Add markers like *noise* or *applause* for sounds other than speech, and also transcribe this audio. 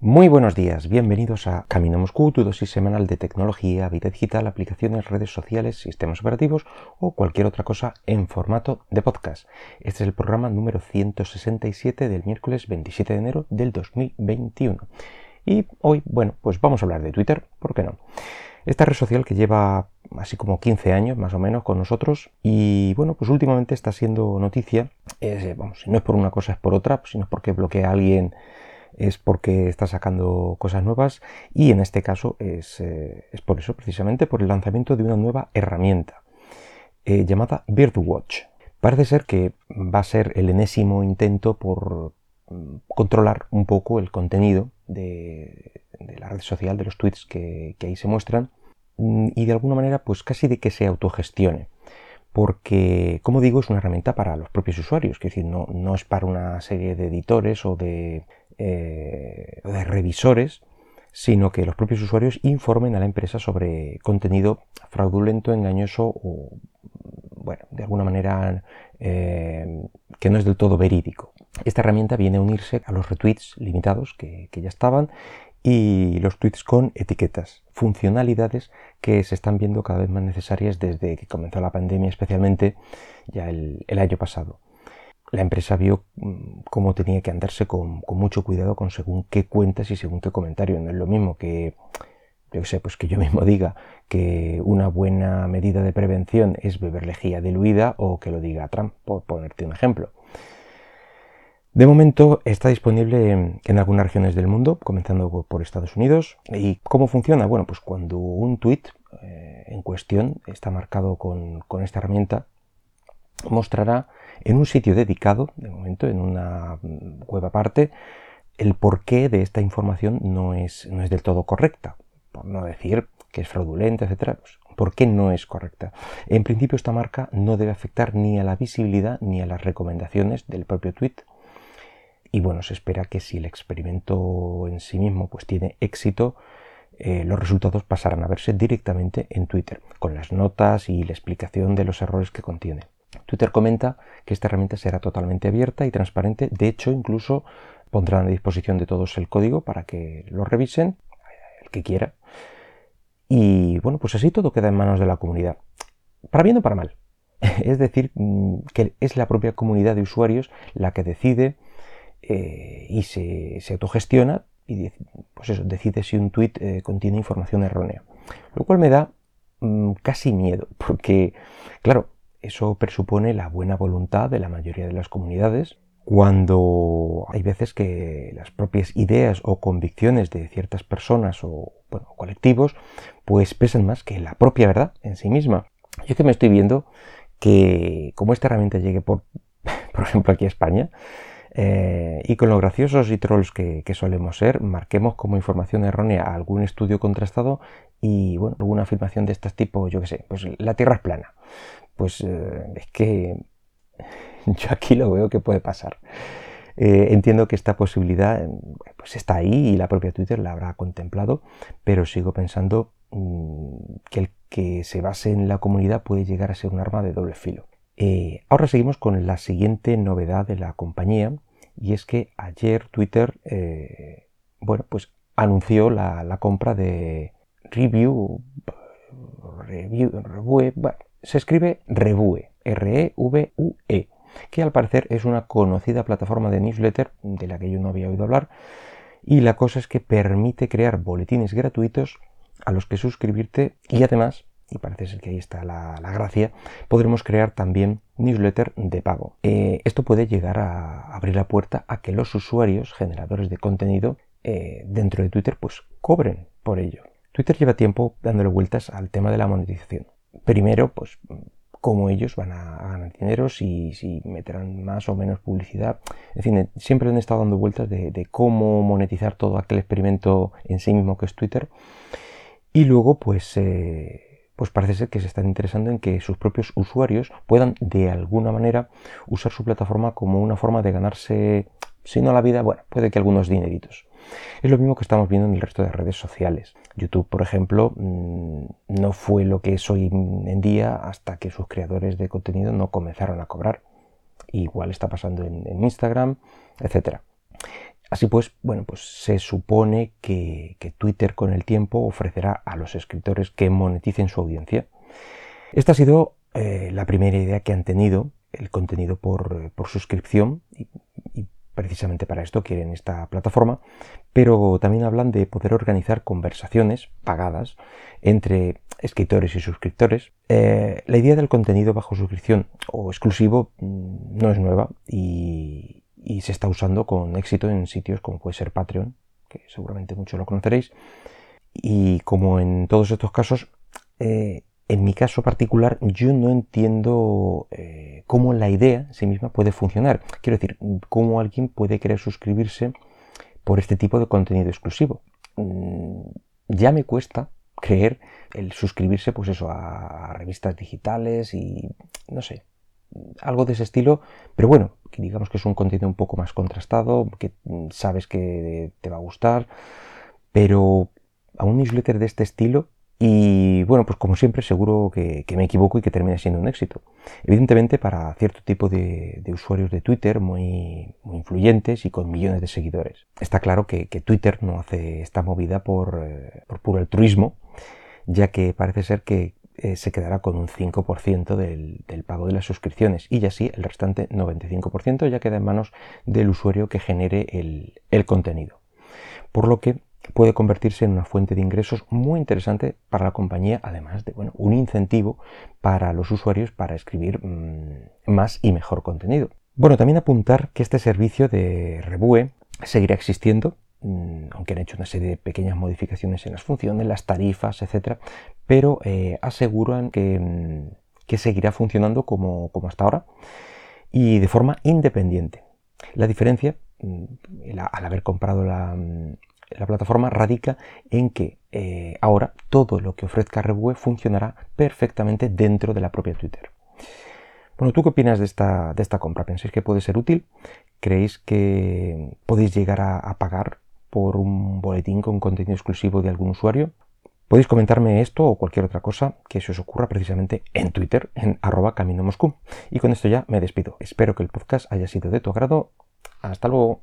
Muy buenos días, bienvenidos a Camino Moscú, tu dosis semanal de tecnología, vida digital, aplicaciones, redes sociales, sistemas operativos o cualquier otra cosa en formato de podcast. Este es el programa número 167 del miércoles 27 de enero del 2021. Y hoy, bueno, pues vamos a hablar de Twitter, ¿por qué no? Esta red social que lleva así como 15 años más o menos con nosotros y bueno, pues últimamente está siendo noticia, eh, vamos, si no es por una cosa es por otra, sino es porque bloquea a alguien es porque está sacando cosas nuevas y en este caso es, eh, por eso, precisamente por el lanzamiento de una nueva herramienta eh, llamada Birdwatch. Parece ser que va a ser el enésimo intento por mm, controlar un poco el contenido de, la red social, de los tweets que, ahí se muestran mm, y de alguna manera pues casi de que se autogestione porque, como digo, es una herramienta para los propios usuarios, es decir, no, no es para una serie de editores o de eh, de revisores, sino que los propios usuarios informen a la empresa sobre contenido fraudulento, engañoso o, bueno, de alguna manera eh, que no es del todo verídico. Esta herramienta viene a unirse a los retweets limitados que, ya estaban y los tweets con etiquetas, funcionalidades que se están viendo cada vez más necesarias desde que comenzó la pandemia, especialmente ya el año pasado la empresa vio mm, cómo tenía que andarse con, mucho cuidado con según qué cuentas y según qué comentario. No es lo mismo que, yo sé, pues que yo mismo diga que una buena medida de prevención es beber lejía diluida o que lo diga Trump, por ponerte un ejemplo. De momento está disponible en, algunas regiones del mundo, comenzando por Estados Unidos. ¿Y cómo funciona? Bueno, pues cuando un tweet eh, en cuestión está marcado con esta herramienta, mostrará en un sitio dedicado, de momento en una web aparte, el porqué de esta información no es, no es del todo correcta, por no decir que es fraudulenta, etc. Pues, ¿Por qué no es correcta? En principio esta marca no debe afectar ni a la visibilidad ni a las recomendaciones del propio tweet. Y bueno, se espera que si el experimento en sí mismo pues tiene éxito, eh, los resultados pasarán a verse directamente en Twitter, con las notas y la explicación de los errores que contiene. Twitter comenta que esta herramienta será totalmente abierta y transparente. De hecho, incluso pondrán a disposición de todos el código para que lo revisen, el que quiera. Y bueno, pues así todo queda en manos de la comunidad. Para bien o para mal. *laughs* Es decir, mm, que es la propia comunidad de usuarios la que decide eh, y se, autogestiona y pues decide si un tweet eh, contiene información errónea. Lo cual me da mm, casi miedo, *laughs* porque, claro, eso presupone la buena voluntad de la mayoría de las comunidades cuando hay veces que las propias ideas o convicciones de ciertas personas o colectivos pues pesan más que la propia verdad en sí misma. Yo que me estoy viendo que como esta herramienta llegue por, *laughs* por ejemplo aquí a España, eh, y con los graciosos y trolls que, solemos ser, marquemos como información errónea algún estudio contrastado y bueno, alguna afirmación de este tipo, yo que sé, pues la Tierra es plana pues eh, es que *laughs* yo aquí lo veo que puede pasar. Eh, entiendo que esta posibilidad eh, pues está ahí y la propia Twitter la habrá contemplado, pero sigo pensando mm, que el que se base en la comunidad puede llegar a ser un arma de doble filo. ahora seguimos con la siguiente novedad de la compañía y es que ayer Twitter bueno, pues anunció la, compra de Review, Review, se escribe Revue, R-E-V-U-E, e, que al parecer es una conocida plataforma de newsletter de la que yo no había oído hablar. Y la cosa es que permite crear boletines gratuitos a los que suscribirte y además, y parece ser que ahí está la, gracia, podremos crear también newsletter de pago. Eh, esto puede llegar a abrir la puerta a que los usuarios generadores de contenido eh, dentro de Twitter pues cobren por ello. Twitter lleva tiempo dándole vueltas al tema de la monetización primero, pues cómo ellos van a, ganar dinero, si, si, meterán más o menos publicidad. En fin, siempre han estado dando vueltas de, cómo monetizar todo aquel experimento en sí mismo que es Twitter. Y luego, pues, eh, pues parece ser que se están interesando en que sus propios usuarios puedan de alguna manera usar su plataforma como una forma de ganarse, si no la vida, bueno, puede que algunos dineritos. Es lo mismo que estamos viendo en el resto de redes sociales. YouTube, por ejemplo, mm, no fue lo que es hoy en día hasta que sus creadores de contenido no comenzaron a cobrar. Igual está pasando en, Instagram, etc. Así pues, bueno, pues se supone que, Twitter con el tiempo ofrecerá a los escritores que moneticen su audiencia. Esta ha sido eh, la primera idea que han tenido, el contenido por, suscripción, precisamente para esto quieren esta plataforma, pero también hablan de poder organizar conversaciones pagadas entre escritores y suscriptores. Eh, la idea del contenido bajo suscripción o exclusivo mm, no es nueva y, se está usando con éxito en sitios como puede ser Patreon, que seguramente muchos lo conoceréis. Y como en todos estos casos, eh, en mi caso particular, yo no entiendo eh, cómo la idea en sí misma puede funcionar. Quiero decir, cómo alguien puede querer suscribirse por este tipo de contenido exclusivo. Mm, ya me cuesta creer el suscribirse, pues eso, a revistas digitales y no sé, algo de ese estilo, pero bueno, digamos que es un contenido un poco más contrastado, que sabes que te va a gustar, pero a un newsletter de este estilo y bueno, pues como siempre seguro que, me equivoco y que termine siendo un éxito. Evidentemente para cierto tipo de, usuarios de Twitter muy, influyentes y con millones de seguidores. Está claro que, Twitter no hace esta movida por, eh, por puro altruismo, ya que parece ser que eh, se quedará con un 5% del, pago de las suscripciones y así el restante 95% ya queda en manos del usuario que genere el, contenido. Por lo que puede convertirse en una fuente de ingresos muy interesante para la compañía, además de bueno, un incentivo para los usuarios para escribir mm, más y mejor contenido. Bueno, también apuntar que este servicio de Rebue seguirá existiendo Mm, aunque han hecho una serie de pequeñas modificaciones en las funciones, las tarifas, etc. Pero eh, aseguran mm, que, seguirá funcionando como, hasta ahora y de forma independiente. La diferencia, al haber comprado la, plataforma, radica en que eh, ahora todo lo que ofrezca Revue funcionará perfectamente dentro de la propia Twitter. Bueno, ¿tú qué opinas de esta, de esta compra? ¿Pensáis que puede ser útil? ¿Creéis que podéis llegar a pagar por un boletín con contenido exclusivo de algún usuario. Podéis comentarme esto o cualquier otra cosa que se os ocurra precisamente en Twitter, en arroba camino Moscú. Y con esto ya me despido. Espero que el podcast haya sido de tu agrado. Hasta luego.